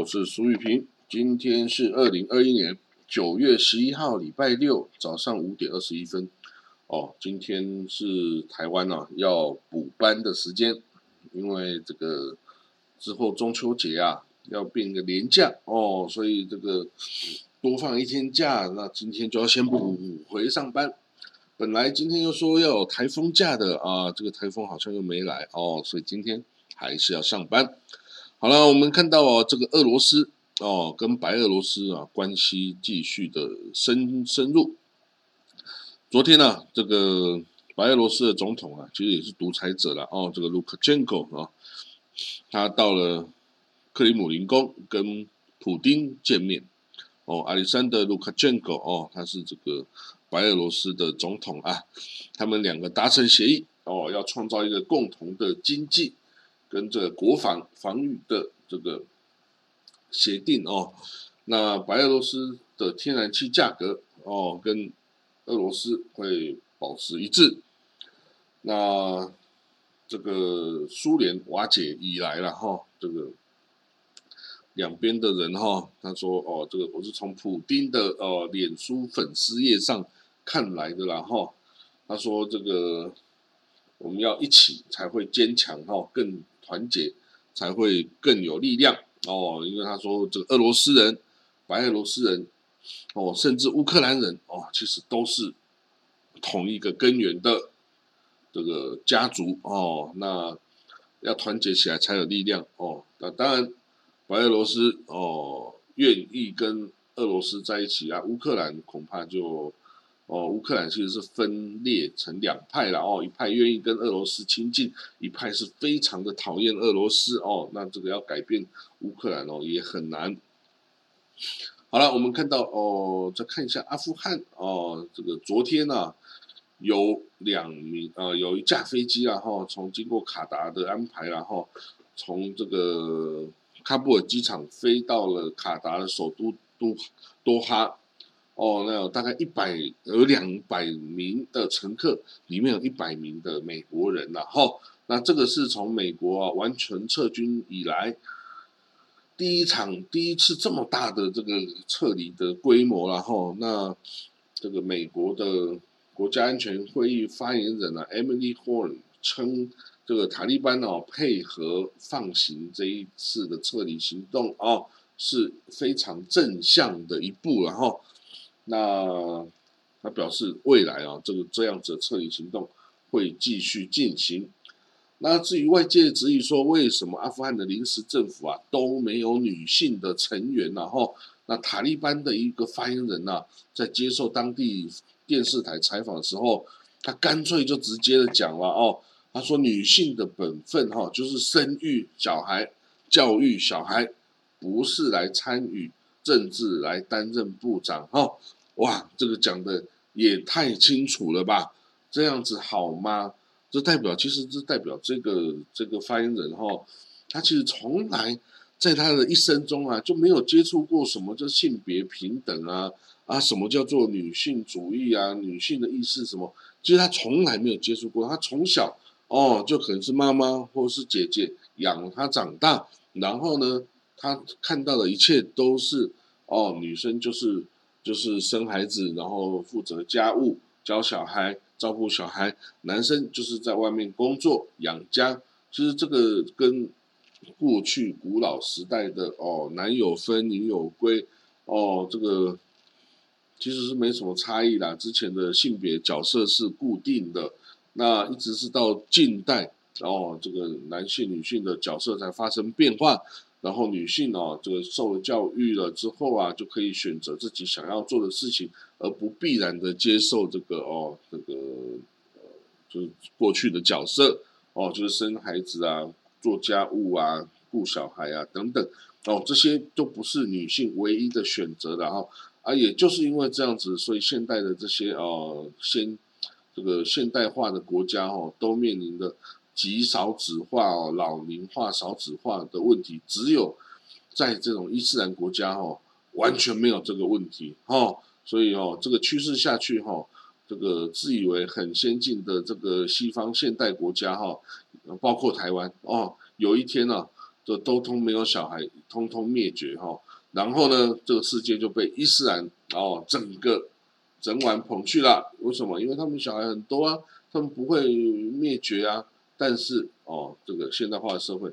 我是苏玉平。今天是二零二一年九月十一号，礼拜六早上五点二十一分。哦，今天是台湾啊要补班的时间，因为这个之后中秋节啊要变个年假哦，所以这个多放一天假，那今天就要先补回上班。本来今天又说要有台风假的啊，这个台风好像又没来哦，所以今天还是要上班。好了，我们看到哦，这个俄罗斯哦，跟白俄罗斯啊关系继续的深深入。昨天呢，这个白俄罗斯的总统啊，其实也是独裁者了哦，这个卢卡申科啊，他到了克里姆林宫跟普丁见面。哦，亚历山德卢卡申科哦，他是这个白俄罗斯的总统啊，他们两个达成协议哦，要创造一个共同的经济。跟这个国防防御的这个协定哦，那白俄罗斯的天然气价格哦，跟俄罗斯会保持一致。那这个苏联瓦解以来了哈，这个两边的人哈，他说哦，这个我是从普丁的呃脸书粉丝页上看来的啦哈，他说这个我们要一起才会坚强哈，更。团结才会更有力量哦，因为他说这个俄罗斯人、白俄罗斯人哦，甚至乌克兰人哦，其实都是同一个根源的这个家族哦。那要团结起来才有力量哦。那当然，白俄罗斯哦愿意跟俄罗斯在一起啊，乌克兰恐怕就。哦，乌克兰其实是分裂成两派了哦，一派愿意跟俄罗斯亲近，一派是非常的讨厌俄罗斯哦。那这个要改变乌克兰哦也很难。好了，我们看到哦，再看一下阿富汗哦，这个昨天呢有两名呃有一架飞机啊哈，从经过卡达的安排然后从这个喀布尔机场飞到了卡达的首都都多哈。哦，那有大概一百有两百名的乘客，里面有一百名的美国人了哈。那这个是从美国啊完全撤军以来第一场第一次这么大的这个撤离的规模了哈。那这个美国的国家安全会议发言人啊，Emily Horn 称，这个塔利班哦配合放行这一次的撤离行动哦是非常正向的一步，然后。那他表示，未来啊，这个这样子的撤离行动会继续进行。那至于外界质疑说，为什么阿富汗的临时政府啊都没有女性的成员？然后，那塔利班的一个发言人呐，在接受当地电视台采访的时候，他干脆就直接的讲了哦，他说女性的本分哈，就是生育小孩、教育小孩，不是来参与政治、来担任部长哈。哇，这个讲的也太清楚了吧？这样子好吗？这代表其实这代表这个这个发言人哈，他其实从来在他的一生中啊就没有接触过什么叫性别平等啊啊，什么叫做女性主义啊，女性的意识什么，其实他从来没有接触过。他从小哦就可能是妈妈或者是姐姐养他长大，然后呢，他看到的一切都是哦，女生就是。就是生孩子，然后负责家务、教小孩、照顾小孩。男生就是在外面工作养家。其实这个跟过去古老时代的哦，男有分，女有归哦，这个其实是没什么差异啦。之前的性别角色是固定的，那一直是到近代哦，这个男性、女性的角色才发生变化。然后女性哦，这个受了教育了之后啊，就可以选择自己想要做的事情，而不必然的接受这个哦，这个呃，就是过去的角色哦，就是生孩子啊、做家务啊、顾小孩啊等等哦，这些都不是女性唯一的选择的哈啊，也就是因为这样子，所以现代的这些哦，先这个现代化的国家哦，都面临的。极少子化哦，老龄化、少子化的问题，只有在这种伊斯兰国家哦，完全没有这个问题哦。所以哦，这个趋势下去哈，这个自以为很先进的这个西方现代国家哈，包括台湾哦，有一天呢，这都通没有小孩，通通灭绝哈。然后呢，这个世界就被伊斯兰哦整个整晚捧去了。为什么？因为他们小孩很多啊，他们不会灭绝啊。但是哦，这个现代化的社会，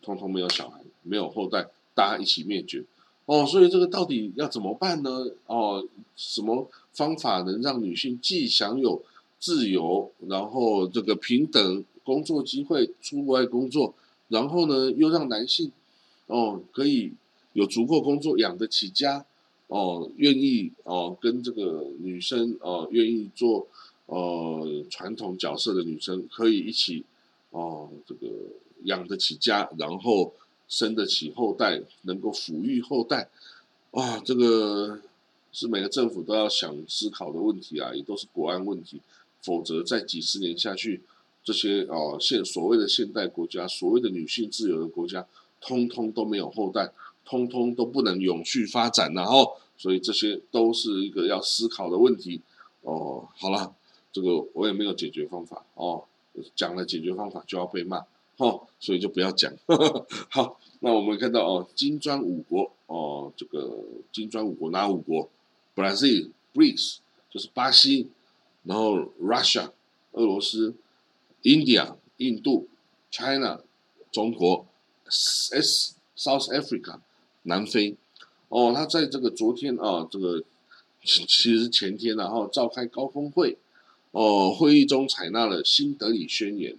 通通没有小孩，没有后代，大家一起灭绝哦。所以这个到底要怎么办呢？哦，什么方法能让女性既享有自由，然后这个平等工作机会，出外工作，然后呢又让男性哦可以。有足够工作养得起家，哦，愿意哦跟这个女生哦愿意做呃传统角色的女生可以一起哦这个养得起家，然后生得起后代，能够抚育后代，哇，这个是每个政府都要想思考的问题啊，也都是国安问题，否则在几十年下去，这些哦现所谓的现代国家，所谓的女性自由的国家，通通都没有后代。通通都不能永续发展，然后，所以这些都是一个要思考的问题。哦，好了，这个我也没有解决方法哦，讲了解决方法就要被骂，哦，所以就不要讲。好，那我们看到哦，金砖五国哦，这个金砖五国哪五国？？Brazil，Breeze，就是巴西，然后 Russia，俄罗斯，India，印度，China，中国，S South Africa。南非，哦，他在这个昨天啊，这个其实前天然后召开高峰会，哦，会议中采纳了新德里宣言，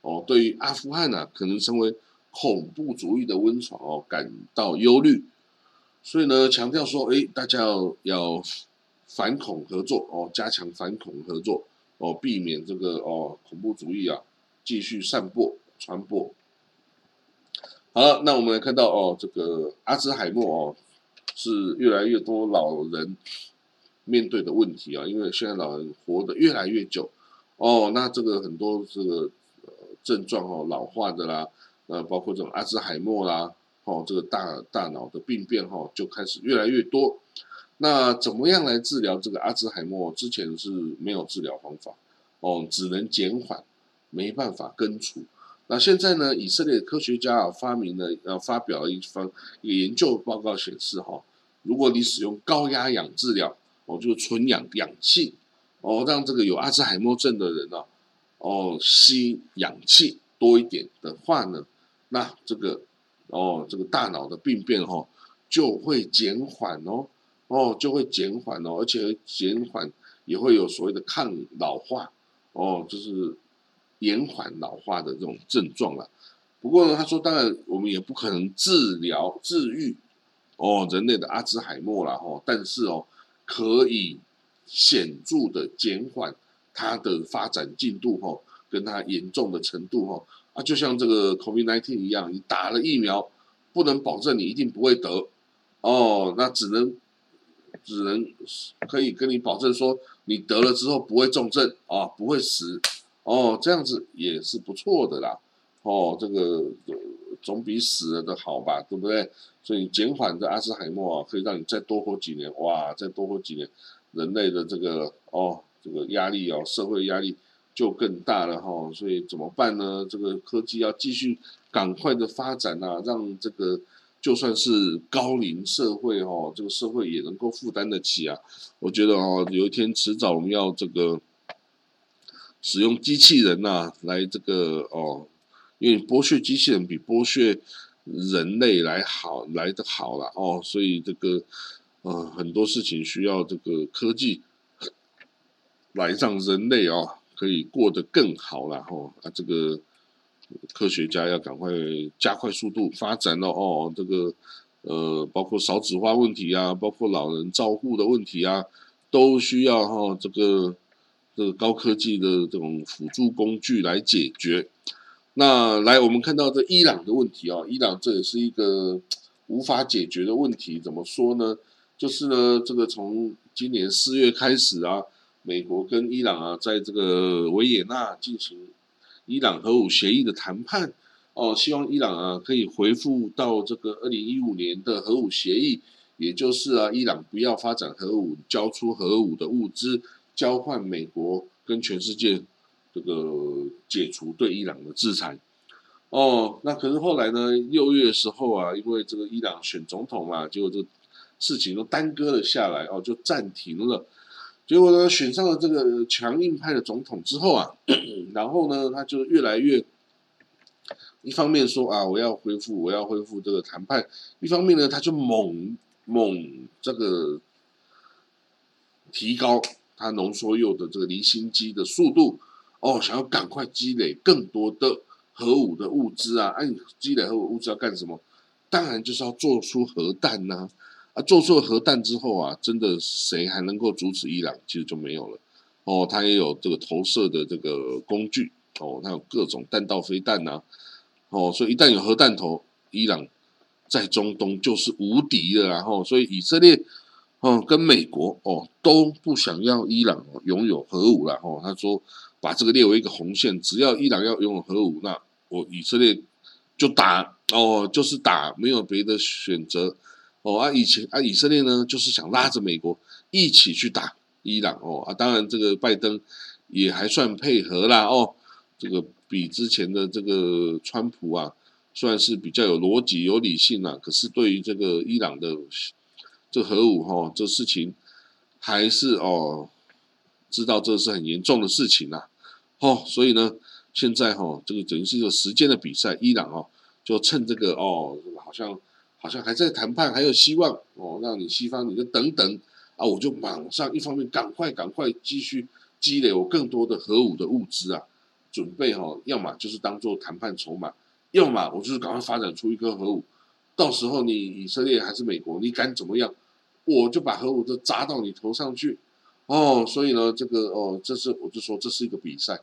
哦，对于阿富汗呢可能成为恐怖主义的温床哦感到忧虑，所以呢强调说，哎，大家要要反恐合作哦，加强反恐合作哦，避免这个哦恐怖主义啊继续散播传播。好了，那我们来看到哦，这个阿兹海默哦，是越来越多老人面对的问题啊，因为现在老人活得越来越久哦，那这个很多这个呃症状哦，老化的啦，呃，包括这种阿兹海默啦，哦，这个大大脑的病变哈，就开始越来越多。那怎么样来治疗这个阿兹海默？之前是没有治疗方法哦，只能减缓，没办法根除。那现在呢？以色列科学家啊发明了，呃，发表了一方研究报告显示，哈，如果你使用高压氧治疗，哦，就是纯氧氧气，哦，让这个有阿兹海默症的人呢，哦，吸氧气多一点的话呢，那这个，哦，这个大脑的病变哈就会减缓哦，哦，就会减缓哦，而且减缓也会有所谓的抗老化，哦，就是。延缓老化的这种症状了，不过呢，他说，当然我们也不可能治疗治愈哦人类的阿兹海默了哦，但是哦，可以显著的减缓它的发展进度哈，跟它严重的程度哈啊，就像这个 COVID-19 一样，你打了疫苗，不能保证你一定不会得哦，那只能只能可以跟你保证说，你得了之后不会重症啊，不会死。哦，这样子也是不错的啦。哦，这个总比死了的好吧，对不对？所以减缓这阿兹海默啊，可以让你再多活几年。哇，再多活几年，人类的这个哦，这个压力哦，社会压力就更大了哈。所以怎么办呢？这个科技要继续赶快的发展啊，让这个就算是高龄社会哦，这个社会也能够负担得起啊。我觉得哦，有一天迟早我们要这个。使用机器人呐，来这个哦，因为剥削机器人比剥削人类来好来的好了哦，所以这个呃很多事情需要这个科技来让人类啊可以过得更好了哦啊，这个科学家要赶快加快速度发展了哦，这个呃包括少子化问题啊，包括老人照护的问题啊，都需要哈这个。这个高科技的这种辅助工具来解决。那来，我们看到这伊朗的问题啊，伊朗这也是一个无法解决的问题。怎么说呢？就是呢，这个从今年四月开始啊，美国跟伊朗啊，在这个维也纳进行伊朗核武协议的谈判哦，希望伊朗啊可以回复到这个二零一五年的核武协议，也就是啊，伊朗不要发展核武，交出核武的物资。交换美国跟全世界这个解除对伊朗的制裁，哦，那可是后来呢？六月的时候啊，因为这个伊朗选总统嘛，结果这事情都耽搁了下来，哦，就暂停了。结果呢，选上了这个强硬派的总统之后啊，然后呢，他就越来越一方面说啊，我要恢复，我要恢复这个谈判；一方面呢，他就猛猛这个提高他浓缩铀的这个离心机的速度，哦，想要赶快积累更多的。核武的物资啊，按积累核武物资要干什么？当然就是要做出核弹呐！啊，做出了核弹之后啊，真的谁还能够阻止伊朗？其实就没有了。哦，他也有这个投射的这个工具哦，他有各种弹道飞弹呐。哦，所以一旦有核弹头，伊朗在中东就是无敌了。然后，所以以色列哦跟美国哦都不想要伊朗拥有核武了。哦，他说把这个列为一个红线，只要伊朗要拥有核武，那我以色列就打哦，就是打，没有别的选择哦。啊，以前啊，以色列呢，就是想拉着美国一起去打伊朗哦。啊，当然这个拜登也还算配合啦哦。这个比之前的这个川普啊，算是比较有逻辑、有理性啦。可是对于这个伊朗的这核武哈，这事情还是哦，知道这是很严重的事情啦。哦，所以呢。现在哈，这个等于是一个时间的比赛，伊朗哦，就趁这个哦，好像好像还在谈判，还有希望哦，让你西方你就等等啊，我就马上一方面赶快赶快继续积累我更多的核武的物资啊，准备哈，要么就是当做谈判筹码，要么我就是赶快发展出一颗核武，到时候你以色列还是美国，你敢怎么样，我就把核武都砸到你头上去哦，所以呢，这个哦，这是我就说这是一个比赛。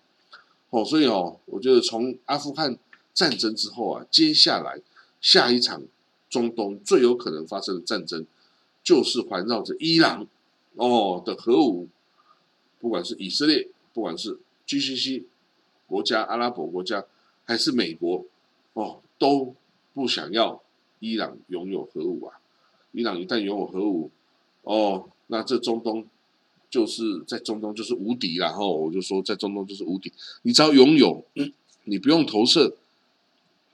哦，所以哦，我觉得从阿富汗战争之后啊，接下来下一场中东最有可能发生的战争，就是环绕着伊朗哦的核武，不管是以色列，不管是 GCC 国家、阿拉伯国家，还是美国哦，都不想要伊朗拥有核武啊。伊朗一旦拥有核武，哦，那这中东。就是在中东就是无敌然后我就说在中东就是无敌，你只要拥有，你不用投射，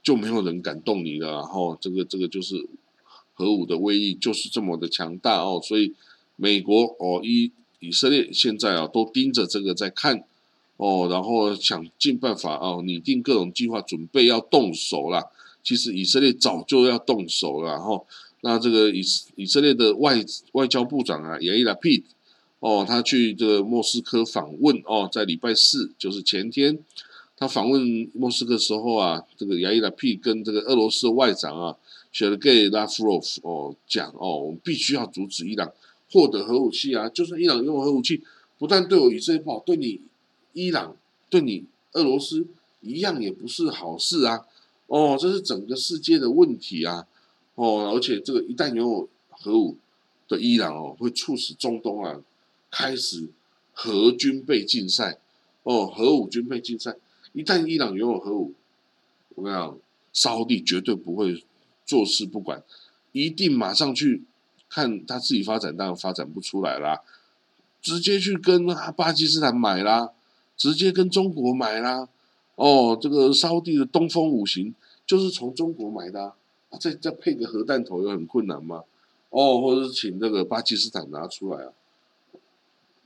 就没有人敢动你了。然后这个这个就是核武的威力就是这么的强大哦，所以美国哦以以色列现在啊都盯着这个在看哦，然后想尽办法哦拟定各种计划，准备要动手了。其实以色列早就要动手了。然后那这个以以色列的外外交部长啊也伊拉 P。哦，他去这个莫斯科访问哦，在礼拜四，就是前天，他访问莫斯科的时候啊，这个亚伊拉 P 跟这个俄罗斯外长啊，s h e r g e y Lavrov 哦讲哦，我们必须要阻止伊朗获得核武器啊，就算伊朗拥有核武器，不但对我以色列不好，对你伊朗对你俄罗斯一样也不是好事啊。哦，这是整个世界的问题啊。哦，而且这个一旦拥有核武的伊朗哦，会促使中东啊。开始核军备竞赛哦，核武军备竞赛。一旦伊朗拥有核武，我跟你讲，沙地绝对不会坐视不管，一定马上去看他自己发展，当然发展不出来啦，直接去跟巴基斯坦买啦，直接跟中国买啦。哦，这个沙地的东风五型就是从中国买的，啊，再再配个核弹头有很困难吗？哦，或者是请那个巴基斯坦拿出来啊？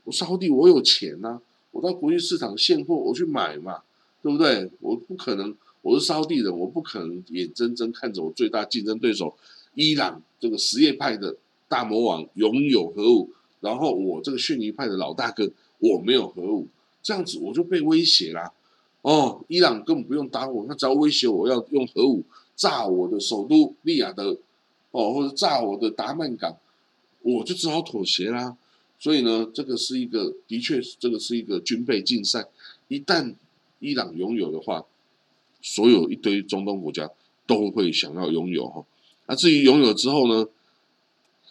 我烧地，我有钱呐，我到国际市场现货，我去买嘛，对不对？我不可能，我是烧地人，我不可能眼睁睁看着我最大竞争对手伊朗这个什叶派的大魔王拥有核武，然后我这个逊尼派的老大哥我没有核武，这样子我就被威胁啦。哦，伊朗根本不用打我，他只要威胁我要用核武炸我的首都利雅得，哦，或者炸我的达曼港，我就只好妥协啦。所以呢，这个是一个，的确，这个是一个军备竞赛。一旦伊朗拥有的话，所有一堆中东国家都会想要拥有哈。那至于拥有之后呢，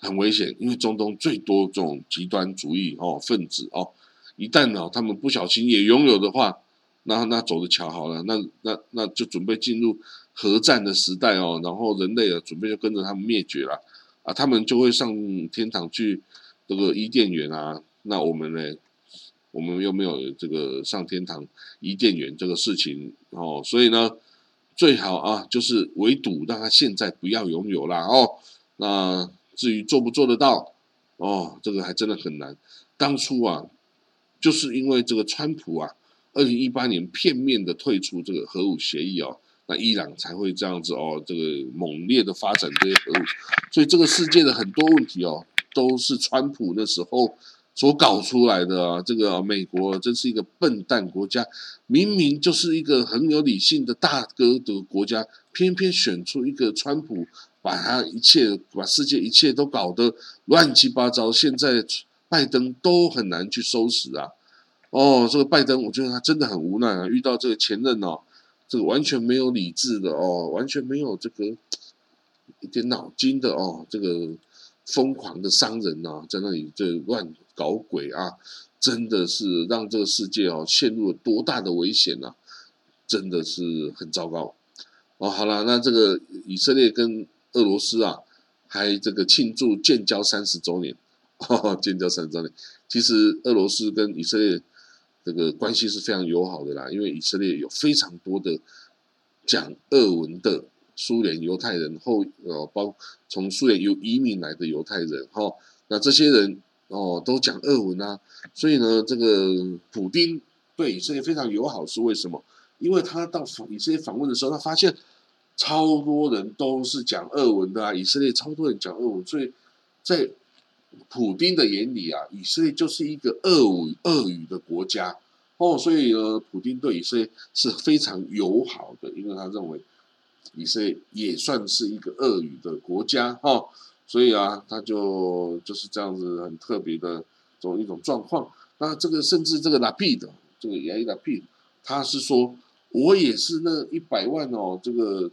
很危险，因为中东最多这种极端主义哦分子哦，一旦呢他们不小心也拥有的话，那那走着瞧好了，那那那就准备进入核战的时代哦，然后人类啊准备就跟着他们灭绝了啊，他们就会上天堂去。这个伊甸园啊，那我们呢？我们又没有这个上天堂伊甸园这个事情哦，所以呢，最好啊，就是围堵，让他现在不要拥有啦哦。那至于做不做得到，哦，这个还真的很难。当初啊，就是因为这个川普啊，二零一八年片面的退出这个核武协议哦，那伊朗才会这样子哦，这个猛烈的发展这些核武。所以这个世界的很多问题哦，都是川普那时候。所搞出来的啊，这个美国真是一个笨蛋国家，明明就是一个很有理性的大哥的国家，偏偏选出一个川普，把他一切把世界一切都搞得乱七八糟。现在拜登都很难去收拾啊！哦，这个拜登，我觉得他真的很无奈啊，遇到这个前任哦，这个完全没有理智的哦，完全没有这个一点脑筋的哦，这个疯狂的商人呐，在那里这乱。搞鬼啊！真的是让这个世界哦陷入了多大的危险啊！真的是很糟糕哦。好了，那这个以色列跟俄罗斯啊，还这个庆祝建交三十周年，哈 哈建交三十周年。其实俄罗斯跟以色列这个关系是非常友好的啦，因为以色列有非常多的讲俄文的苏联犹太人后呃，包从苏联有移民来的犹太人哈，那这些人。哦，都讲俄文啊，所以呢，这个普丁对以色列非常友好，是为什么？因为他到以色列访问的时候，他发现超多人都是讲俄文的啊，以色列超多人讲俄文，所以在普丁的眼里啊，以色列就是一个俄语俄语的国家哦，所以呢，普丁对以色列是非常友好的，因为他认为以色列也算是一个俄语的国家哈。所以啊，他就就是这样子很特别的这种一种状况。那这个甚至这个拉皮的这个亚伊拉皮，他是说，我也是那一百万哦，这个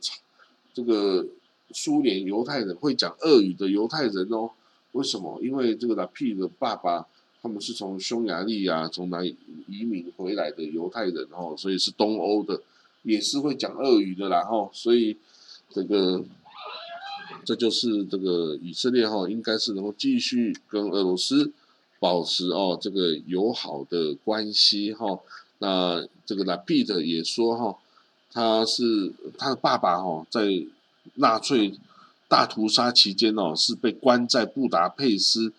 这个苏联犹太人会讲俄语的犹太人哦。为什么？因为这个拉皮的爸爸他们是从匈牙利啊，从哪里移民回来的犹太人哦，所以是东欧的，也是会讲俄语的啦哈。所以这个。这就是这个以色列哈，应该是能够继续跟俄罗斯保持哦这个友好的关系哈。那这个拉皮特也说哈，他是他的爸爸哈，在纳粹大屠杀期间哦，是被关在布达佩斯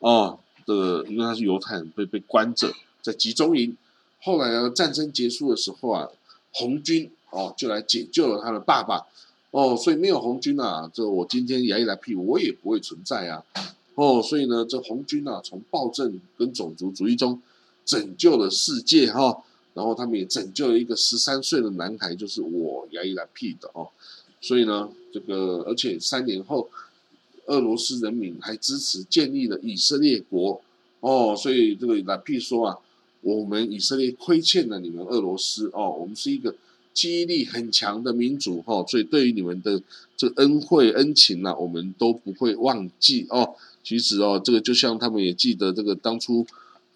哦的，因为他是犹太人，被被关着在集中营。后来呢，战争结束的时候啊，红军哦就来解救了他的爸爸。哦，所以没有红军啊，这我今天牙一来屁，我也不会存在啊。哦，所以呢，这红军啊，从暴政跟种族主义中拯救了世界哈，然后他们也拯救了一个十三岁的男孩，就是我牙一来屁的哦。所以呢，这个而且三年后，俄罗斯人民还支持建立了以色列国哦。所以这个来屁说啊，我们以色列亏欠了你们俄罗斯哦，我们是一个。记忆力很强的民族哈，所以对于你们的这个恩惠恩情呐，我们都不会忘记哦。其实哦，这个就像他们也记得这个当初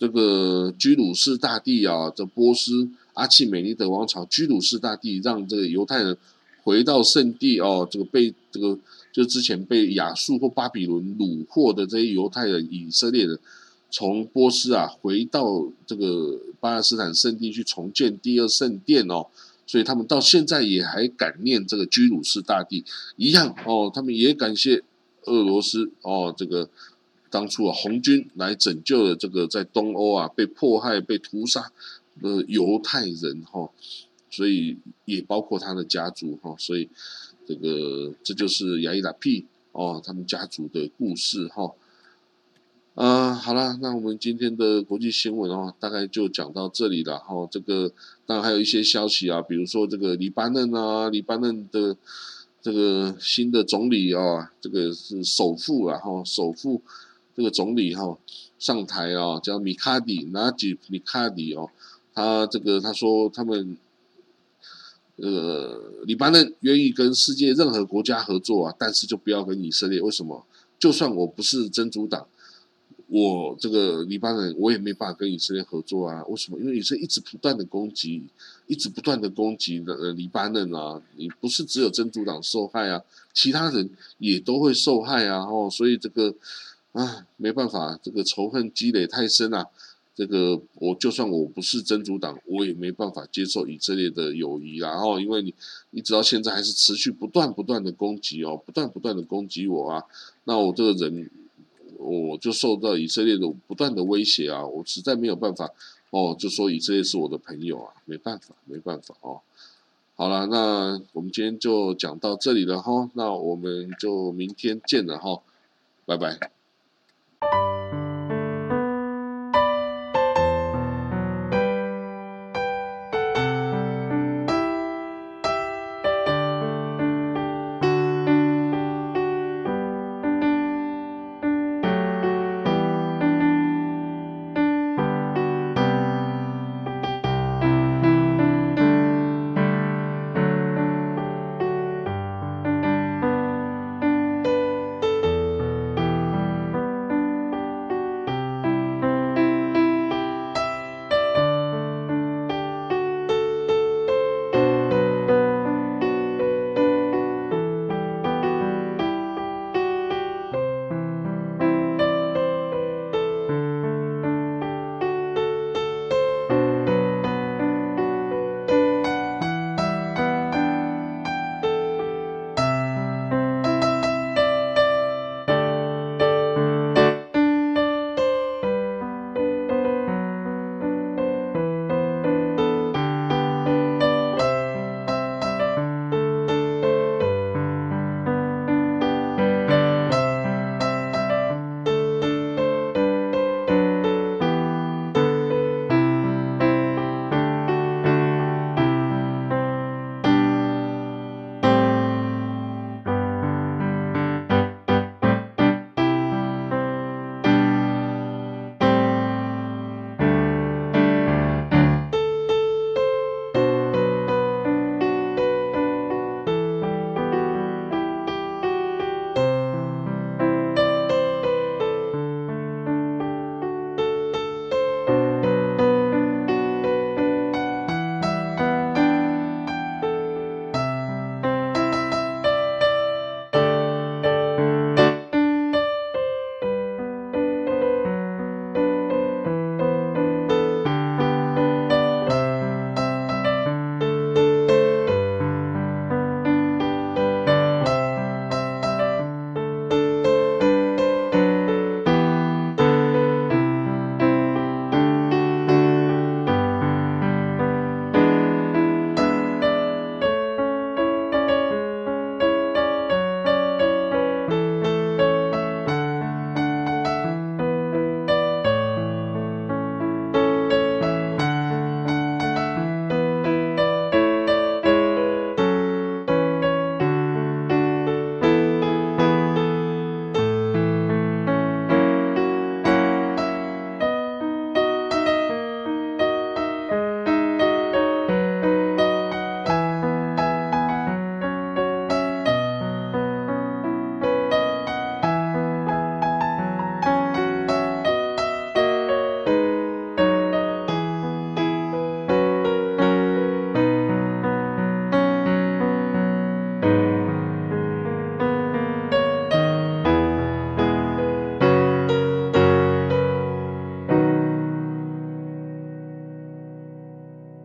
这个居鲁士大帝啊，这波斯阿契美尼德王朝，居鲁士大帝让这个犹太人回到圣地哦，这个被这个就之前被亚述或巴比伦虏获的这些犹太人以色列人，从波斯啊回到这个巴勒斯坦圣地去重建第二圣殿哦。所以他们到现在也还感念这个居鲁士大帝一样哦，他们也感谢俄罗斯哦，这个当初啊红军来拯救了这个在东欧啊被迫害、被屠杀的犹太人哈，所以也包括他的家族哈，所以这个这就是亚伊达 P 哦他们家族的故事哈。啊，好了，那我们今天的国际新闻哦，大概就讲到这里了哈。这个当然还有一些消息啊，比如说这个黎巴嫩啊，黎巴嫩的这个新的总理啊，这个是首富啊，哈，首富这个总理哈上台啊，叫米卡迪，纳吉米卡迪哦，他这个他说他们呃，黎巴嫩愿意跟世界任何国家合作啊，但是就不要跟以色列，为什么？就算我不是真主党。我这个黎巴嫩，我也没办法跟以色列合作啊？为什么？因为以色列一直不断的攻击，一直不断的攻击的呃黎巴嫩啊！你不是只有真主党受害啊，其他人也都会受害啊！哦，所以这个啊没办法，这个仇恨积累太深啊，这个我就算我不是真主党，我也没办法接受以色列的友谊啦。然后，因为你你直到现在还是持续不断不断的攻击哦，不断不断的攻击我啊，那我这个人我就受到以色列的不断的威胁啊，我实在没有办法哦，就说以色列是我的朋友啊，没办法，没办法哦。好了，那我们今天就讲到这里了哈，那我们就明天见了哈，拜拜。